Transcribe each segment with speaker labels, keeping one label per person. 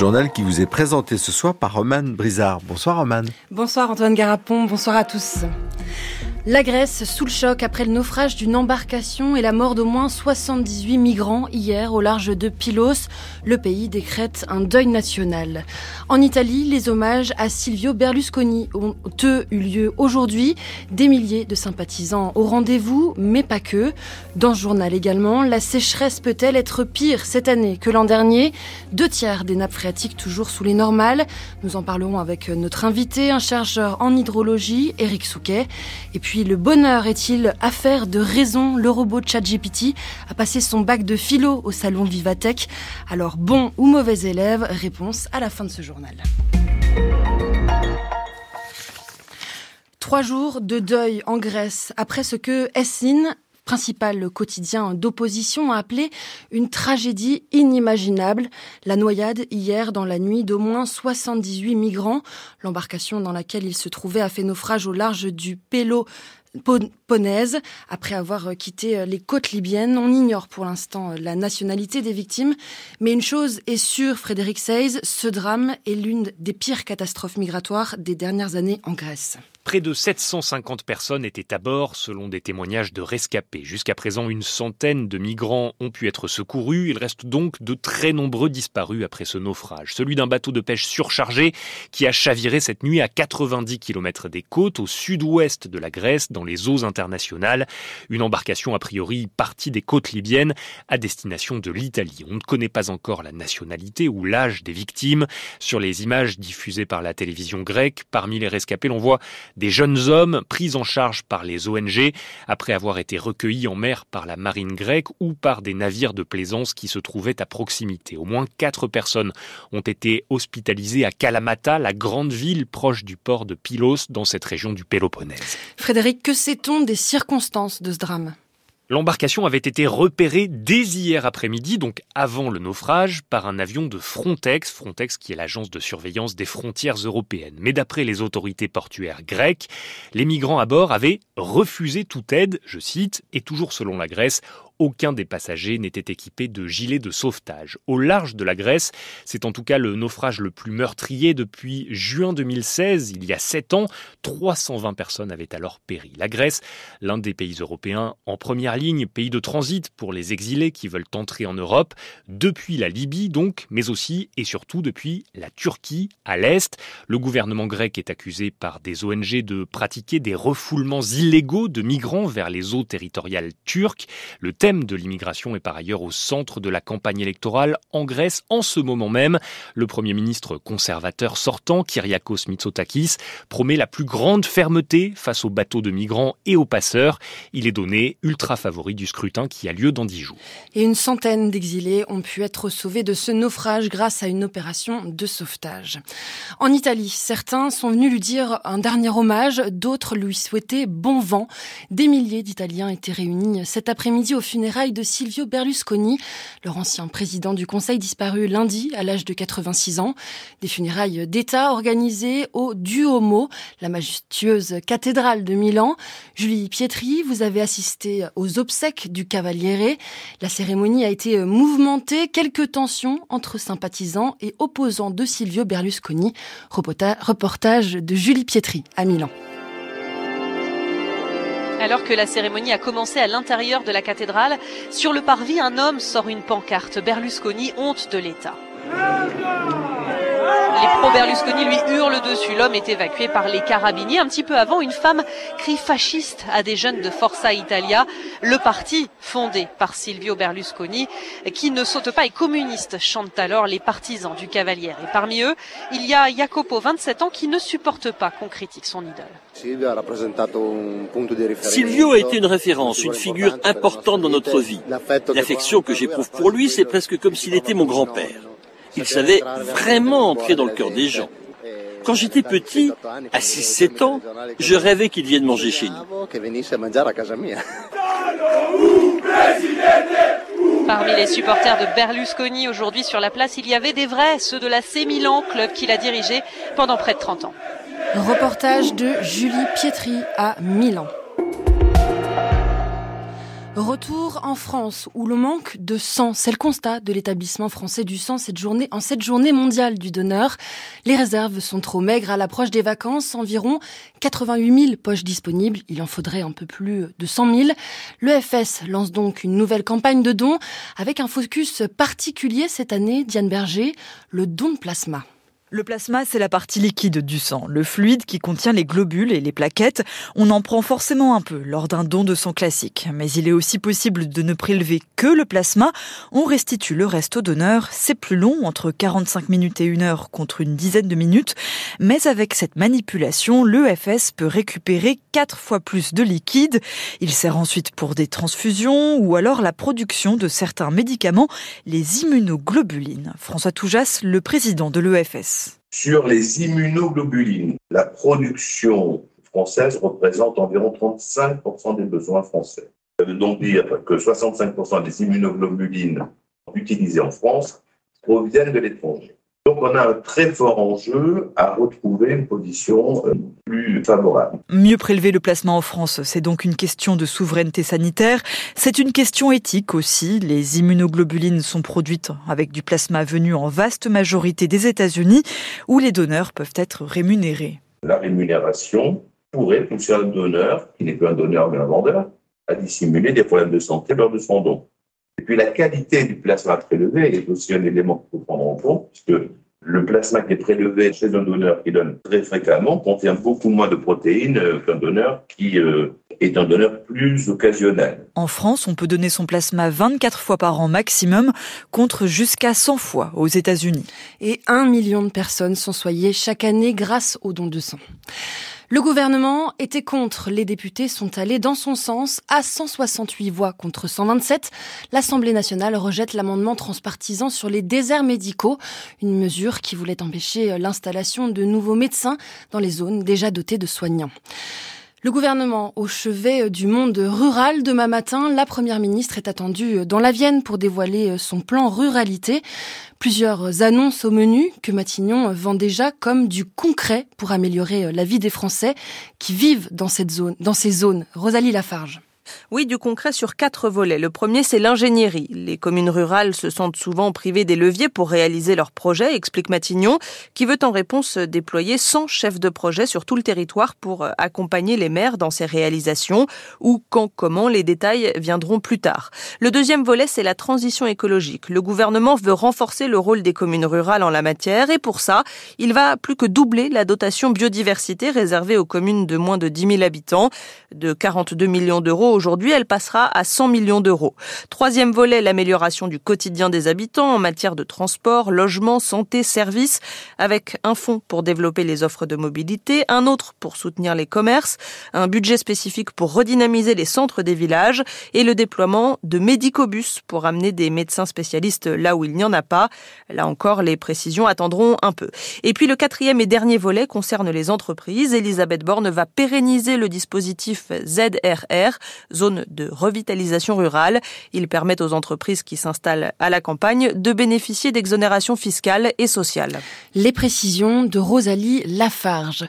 Speaker 1: Journal qui vous est présenté ce soir par Roman Brizard. Bonsoir Roman.
Speaker 2: Bonsoir Antoine Garapon, bonsoir à tous. La Grèce sous le choc après le naufrage d'une embarcation et la mort d'au moins 78 migrants hier au large de Pylos. Le pays décrète un deuil national. En Italie, les hommages à Silvio Berlusconi ont eux eu lieu aujourd'hui. Des milliers de sympathisants au rendez-vous, mais pas que. Dans ce journal également, la sécheresse peut-elle être pire cette année que l'an dernier? Deux tiers des nappes phréatiques toujours sous les normales. Nous en parlerons avec notre invité, un chercheur en hydrologie, Eric Souquet. Et puis le bonheur est-il affaire de raison? Le robot ChatGPT a passé son bac de philo au salon Vivatech. Alors bon ou mauvais élève? Réponse à la fin de ce journal. Trois jours de deuil en Grèce après ce que Essin principal quotidien d'opposition a appelé une tragédie inimaginable. La noyade hier dans la nuit d'au moins 78 migrants. L'embarcation dans laquelle ils se trouvaient a fait naufrage au large du Pélo Ponaise. Après avoir quitté les côtes libyennes, on ignore pour l'instant la nationalité des victimes. Mais une chose est sûre, Frédéric Seyss, ce drame est l'une des pires catastrophes migratoires des dernières années en Grèce.
Speaker 3: Près de 750 personnes étaient à bord, selon des témoignages de rescapés. Jusqu'à présent, une centaine de migrants ont pu être secourus. Il reste donc de très nombreux disparus après ce naufrage. Celui d'un bateau de pêche surchargé qui a chaviré cette nuit à 90 km des côtes, au sud-ouest de la Grèce, dans les eaux internationales. Une embarcation a priori partie des côtes libyennes à destination de l'Italie. On ne connaît pas encore la nationalité ou l'âge des victimes. Sur les images diffusées par la télévision grecque, parmi les rescapés, l'on voit des jeunes hommes pris en charge par les ONG après avoir été recueillis en mer par la marine grecque ou par des navires de plaisance qui se trouvaient à proximité. Au moins quatre personnes ont été hospitalisées à Kalamata, la grande ville proche du port de Pylos dans cette région du Péloponnèse.
Speaker 2: Frédéric, que sait-on des circonstances de ce drame?
Speaker 3: L'embarcation avait été repérée dès hier après-midi, donc avant le naufrage, par un avion de Frontex, Frontex qui est l'agence de surveillance des frontières européennes. Mais d'après les autorités portuaires grecques, les migrants à bord avaient refusé toute aide, je cite, et toujours selon la Grèce, aucun des passagers n'était équipé de gilets de sauvetage. Au large de la Grèce, c'est en tout cas le naufrage le plus meurtrier depuis juin 2016, il y a sept ans. 320 personnes avaient alors péri. La Grèce, l'un des pays européens en première ligne, pays de transit pour les exilés qui veulent entrer en Europe, depuis la Libye donc, mais aussi et surtout depuis la Turquie à l'est. Le gouvernement grec est accusé par des ONG de pratiquer des refoulements illégaux de migrants vers les eaux territoriales turques. Le de l'immigration est par ailleurs au centre de la campagne électorale en Grèce en ce moment même. Le Premier ministre conservateur sortant, Kyriakos Mitsotakis, promet la plus grande fermeté face aux bateaux de migrants et aux passeurs. Il est donné ultra favori du scrutin qui a lieu dans dix jours.
Speaker 2: Et une centaine d'exilés ont pu être sauvés de ce naufrage grâce à une opération de sauvetage. En Italie, certains sont venus lui dire un dernier hommage, d'autres lui souhaitaient bon vent. Des milliers d'Italiens étaient réunis cet après-midi au funérailles de Silvio Berlusconi, leur ancien président du Conseil disparu lundi à l'âge de 86 ans. Des funérailles d'État organisées au Duomo, la majestueuse cathédrale de Milan. Julie Pietri, vous avez assisté aux obsèques du Cavaliere. La cérémonie a été mouvementée, quelques tensions entre sympathisants et opposants de Silvio Berlusconi. Reportage de Julie Pietri à Milan.
Speaker 4: Alors que la cérémonie a commencé à l'intérieur de la cathédrale, sur le parvis, un homme sort une pancarte Berlusconi, honte de l'État. Les pro-Berlusconi lui hurlent dessus. L'homme est évacué par les carabiniers. Un petit peu avant, une femme crie fasciste à des jeunes de Forza Italia, le parti fondé par Silvio Berlusconi, qui ne saute pas et communiste, chantent alors les partisans du Cavalier. Et parmi eux, il y a Jacopo, 27 ans, qui ne supporte pas qu'on critique son idole.
Speaker 5: Silvio a été une référence, une figure importante dans notre vie. L'affection que j'éprouve pour lui, c'est presque comme s'il était mon grand-père. Il savait vraiment entrer dans le cœur des gens. Quand j'étais petit, à 6-7 ans, je rêvais qu'il vienne manger chez nous.
Speaker 4: Parmi les supporters de Berlusconi aujourd'hui sur la place, il y avait des vrais, ceux de la C Milan, club qu'il a dirigé pendant près de 30 ans.
Speaker 2: Reportage de Julie Pietri à Milan. Retour en France où le manque de sang, c'est le constat de l'établissement français du sang cette journée, en cette journée mondiale du donneur. Les réserves sont trop maigres à l'approche des vacances, environ 88 000 poches disponibles, il en faudrait un peu plus de 100 000. L'EFS lance donc une nouvelle campagne de dons avec un focus particulier cette année, Diane Berger, le don de plasma.
Speaker 6: Le plasma, c'est la partie liquide du sang, le fluide qui contient les globules et les plaquettes. On en prend forcément un peu lors d'un don de sang classique, mais il est aussi possible de ne prélever que le plasma. On restitue le reste au donneur. C'est plus long, entre 45 minutes et une heure contre une dizaine de minutes, mais avec cette manipulation, l'EFS peut récupérer quatre fois plus de liquide. Il sert ensuite pour des transfusions ou alors la production de certains médicaments, les immunoglobulines. François Toujas, le président de l'EFS.
Speaker 7: Sur les immunoglobulines, la production française représente environ 35% des besoins français. Ça veut donc dire que 65% des immunoglobulines utilisées en France proviennent de l'étranger. Donc on a un très fort enjeu à retrouver une position euh, plus favorable.
Speaker 6: Mieux prélever le plasma en France, c'est donc une question de souveraineté sanitaire. C'est une question éthique aussi. Les immunoglobulines sont produites avec du plasma venu en vaste majorité des États-Unis, où les donneurs peuvent être rémunérés.
Speaker 7: La rémunération pourrait pousser un donneur, qui n'est plus un donneur mais un vendeur, à dissimuler des problèmes de santé lors de son don. Et puis la qualité du plasma prélevé est aussi un élément qu'il faut prendre en compte, puisque le plasma qui est prélevé chez un donneur qui donne très fréquemment contient beaucoup moins de protéines euh, qu'un donneur qui euh, est un donneur plus occasionnel.
Speaker 6: En France, on peut donner son plasma 24 fois par an maximum, contre jusqu'à 100 fois aux États-Unis.
Speaker 2: Et un million de personnes sont soignées chaque année grâce au don de sang. Le gouvernement était contre. Les députés sont allés dans son sens à 168 voix contre 127. L'Assemblée nationale rejette l'amendement transpartisan sur les déserts médicaux, une mesure qui voulait empêcher l'installation de nouveaux médecins dans les zones déjà dotées de soignants. Le gouvernement au chevet du monde rural demain matin, la première ministre est attendue dans la Vienne pour dévoiler son plan ruralité. Plusieurs annonces au menu que Matignon vend déjà comme du concret pour améliorer la vie des Français qui vivent dans cette zone, dans ces zones. Rosalie Lafarge.
Speaker 8: Oui, du concret sur quatre volets. Le premier, c'est l'ingénierie. Les communes rurales se sentent souvent privées des leviers pour réaliser leurs projets, explique Matignon, qui veut en réponse déployer 100 chefs de projet sur tout le territoire pour accompagner les maires dans ces réalisations, ou quand, comment, les détails viendront plus tard. Le deuxième volet, c'est la transition écologique. Le gouvernement veut renforcer le rôle des communes rurales en la matière, et pour ça, il va plus que doubler la dotation biodiversité réservée aux communes de moins de 10 000 habitants, de 42 millions d'euros Aujourd'hui, elle passera à 100 millions d'euros. Troisième volet, l'amélioration du quotidien des habitants en matière de transport, logement, santé, services, avec un fonds pour développer les offres de mobilité, un autre pour soutenir les commerces, un budget spécifique pour redynamiser les centres des villages et le déploiement de médicobus pour amener des médecins spécialistes là où il n'y en a pas. Là encore, les précisions attendront un peu. Et puis le quatrième et dernier volet concerne les entreprises. Elisabeth Borne va pérenniser le dispositif ZRR, zone de revitalisation rurale. Il permet aux entreprises qui s'installent à la campagne de bénéficier d'exonérations fiscales et sociales.
Speaker 2: Les précisions de Rosalie Lafarge.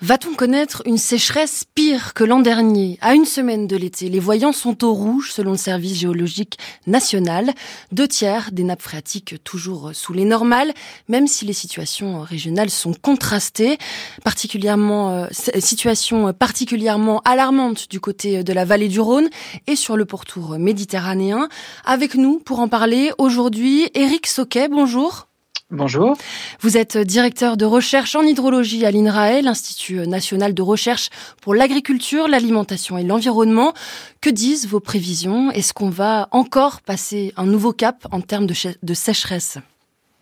Speaker 2: Va-t-on connaître une sécheresse pire que l'an dernier? À une semaine de l'été, les voyants sont au rouge selon le service géologique national. Deux tiers des nappes phréatiques toujours sous les normales, même si les situations régionales sont contrastées, particulièrement euh, situation particulièrement alarmante du côté de la vallée du Rhône et sur le pourtour méditerranéen. Avec nous pour en parler aujourd'hui, Éric Soquet, bonjour.
Speaker 9: Bonjour.
Speaker 2: Vous êtes directeur de recherche en hydrologie à l'INRAE, l'Institut national de recherche pour l'agriculture, l'alimentation et l'environnement. Que disent vos prévisions? Est-ce qu'on va encore passer un nouveau cap en termes de, sécheresse?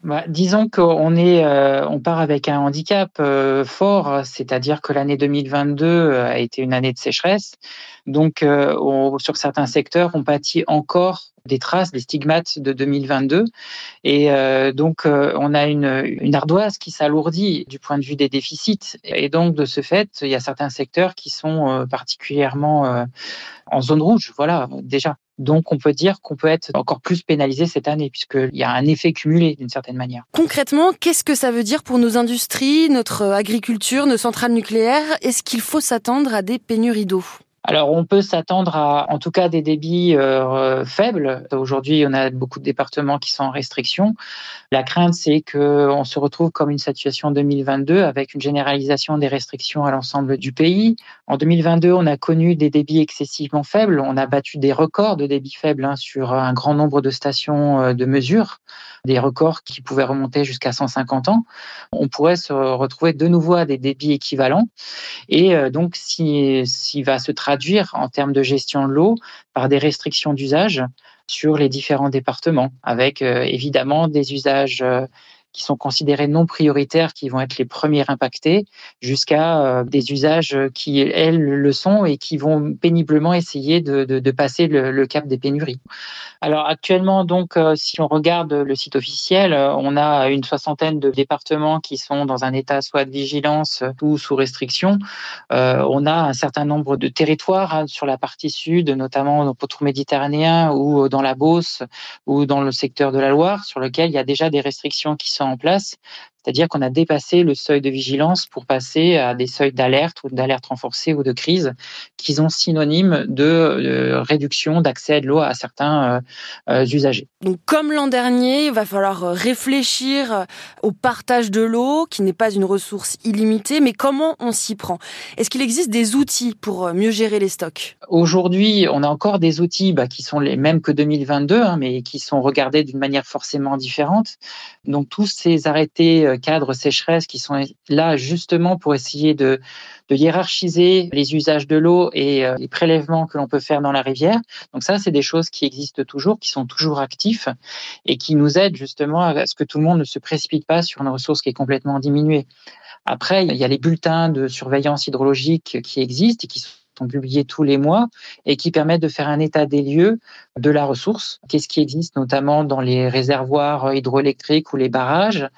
Speaker 9: Bah, disons qu'on est, euh, on part avec un handicap euh, fort, c'est-à-dire que l'année 2022 euh, a été une année de sécheresse. Donc, sur certains secteurs, on pâtit encore des traces, des stigmates de 2022. Et donc, on a une, ardoise qui s'alourdit du point de vue des déficits. Et donc, de ce fait, il y a certains secteurs qui sont particulièrement en zone rouge, voilà, déjà. Donc, on peut dire qu'on peut être encore plus pénalisé cette année, puisqu'il y a un effet cumulé d'une certaine manière.
Speaker 2: Concrètement, qu'est-ce que ça veut dire pour nos industries, notre agriculture, nos centrales nucléaires? Est-ce qu'il faut s'attendre à des pénuries d'eau?
Speaker 9: Alors, on peut s'attendre à, en tout cas, des débits euh, faibles. Aujourd'hui, on a beaucoup de départements qui sont en restriction. La crainte, c'est qu'on se retrouve comme une situation 2022 avec une généralisation des restrictions à l'ensemble du pays. En 2022, on a connu des débits excessivement faibles. On a battu des records de débits faibles hein, sur un grand nombre de stations euh, de mesure, des records qui pouvaient remonter jusqu'à 150 ans. On pourrait se retrouver de nouveau à des débits équivalents. Et euh, donc, s'il si, va se traduire en termes de gestion de l'eau par des restrictions d'usage sur les différents départements, avec euh, évidemment des usages euh, qui sont considérés non prioritaires, qui vont être les premiers impactés, jusqu'à euh, des usages qui, elles, le sont et qui vont péniblement essayer de, passer le, le, cap des pénuries. Alors actuellement, donc, euh, si on regarde le site officiel, euh, on a une soixantaine de départements qui sont dans un état soit de vigilance ou sous restriction. Euh, on a un certain nombre de territoires hein, sur la partie sud, notamment au pourtour méditerranéen ou dans la Beauce ou dans le secteur de la Loire, sur lequel il y a déjà des restrictions qui sont en place. C'est-à-dire qu'on a dépassé le seuil de vigilance pour passer à des seuils d'alerte ou d'alerte renforcée ou de crise qui sont synonymes de, réduction d'accès à de l'eau à certains euh, euh, usagers.
Speaker 2: Donc comme l'an dernier, il va falloir réfléchir au partage de l'eau qui n'est pas une ressource illimitée, mais comment on s'y prend? Est-ce qu'il existe des outils pour mieux gérer les stocks?
Speaker 9: Aujourd'hui, on a encore des outils bah, qui sont les mêmes que 2022, hein, mais qui sont regardés d'une manière forcément différente. Donc tous ces arrêtés euh, cadres sécheresse qui sont là justement pour essayer de, de hiérarchiser les usages de l'eau et euh, les prélèvements que l'on peut faire dans la rivière. Donc ça, c'est des choses qui existent toujours, qui sont toujours actifs et qui nous aident justement à ce que tout le monde ne se précipite pas sur une ressource qui est complètement diminuée. Après, il y a les bulletins de surveillance hydrologique qui existent et qui sont sont publiés tous les mois et qui permettent de faire un état des lieux de la ressource. Qu'est-ce qui existe notamment dans les réservoirs hydroélectriques ou les barrages?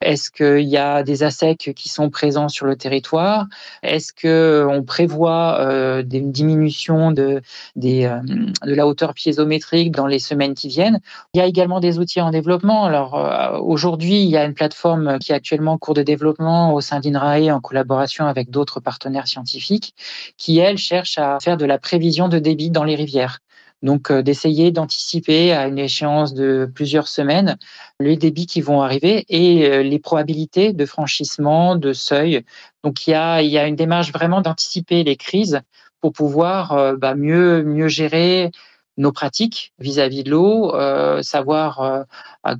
Speaker 9: Est-ce qu'il y a des assecs qui sont présents sur le territoire? Est-ce qu'on prévoit euh, une diminution de, des, euh, de la hauteur piézométrique dans les semaines qui viennent? Il y a également des outils en développement. Alors euh, aujourd'hui, il y a une plateforme qui est actuellement en cours de développement au sein d'INRAE en collaboration avec d'autres partenaires scientifiques qui, elle, cherche à faire de la prévision de débit dans les rivières. Donc euh, d'essayer d'anticiper à une échéance de plusieurs semaines les débits qui vont arriver et euh, les probabilités de franchissement, de seuil. Donc il y a, y a une démarche vraiment d'anticiper les crises pour pouvoir euh, bah, mieux, mieux gérer nos pratiques vis-à-vis de l'eau, savoir euh,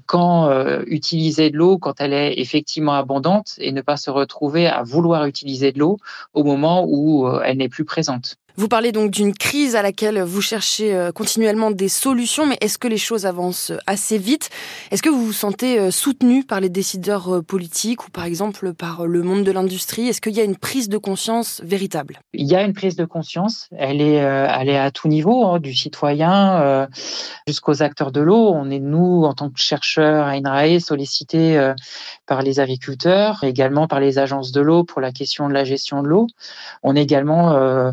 Speaker 9: quand utiliser de l'eau quand elle est effectivement abondante et ne pas se retrouver à vouloir utiliser de l'eau au moment où elle n'est plus présente.
Speaker 2: Vous parlez donc d'une crise à laquelle vous cherchez euh, continuellement des solutions, mais est-ce que les choses avancent assez vite? Est-ce que vous vous sentez euh, soutenu par les décideurs euh, politiques ou par exemple par le monde de l'industrie? Est-ce qu'il y a une prise de conscience véritable?
Speaker 9: Il y a une prise de conscience, elle est, à tout niveau, hein, du citoyen jusqu'aux acteurs de l'eau. On est, nous, en tant que chercheurs à INRAE, sollicités par les agriculteurs, également par les agences de l'eau pour la question de la gestion de l'eau. On est également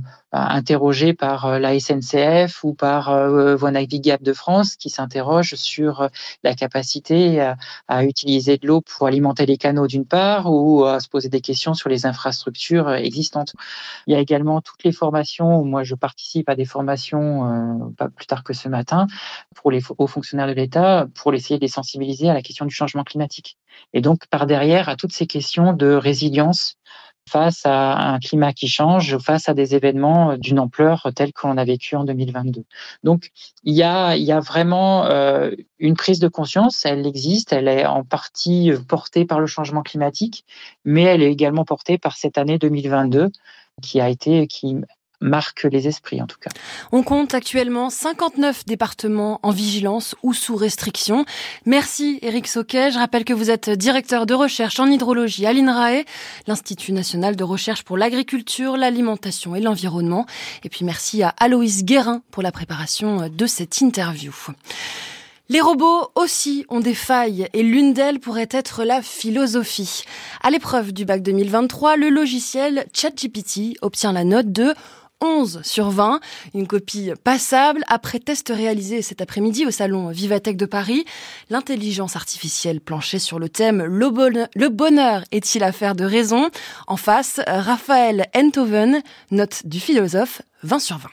Speaker 9: interrogé par euh, la SNCF ou par euh, Voies navigables de France qui s'interroge sur euh, la capacité à, utiliser de l'eau pour alimenter les canaux d'une part ou à se poser des questions sur les infrastructures existantes. Il y a également toutes les formations. Moi, je participe à des formations pas plus tard que ce matin pour les hauts fonctionnaires de l'État pour essayer de les sensibiliser à la question du changement climatique. Et donc, par derrière, à toutes ces questions de résilience face à un climat qui change, face à des événements d'une ampleur telle qu'on a vécu en 2022. Donc, il y a, vraiment euh, une prise de conscience, elle existe, elle est en partie portée par le changement climatique, mais elle est également portée par cette année 2022 qui a été, qui marque les esprits en tout cas.
Speaker 2: On compte actuellement 59 départements en vigilance ou sous restriction. Merci Eric Soquet. Je rappelle que vous êtes directeur de recherche en hydrologie à l'INRAE, l'Institut national de recherche pour l'agriculture, l'alimentation et l'environnement. Et puis merci à Aloïs Guérin pour la préparation de cette interview. Les robots aussi ont des failles et l'une d'elles pourrait être la philosophie. À l'épreuve du bac 2023, le logiciel ChatGPT obtient la note de 11 sur 20, une copie passable. Après test réalisé cet après-midi au salon Vivatech de Paris, l'intelligence artificielle planchait sur le thème Le bonheur est-il affaire de raison? En face, Raphaël Enthoven, note du philosophe 20 sur 20.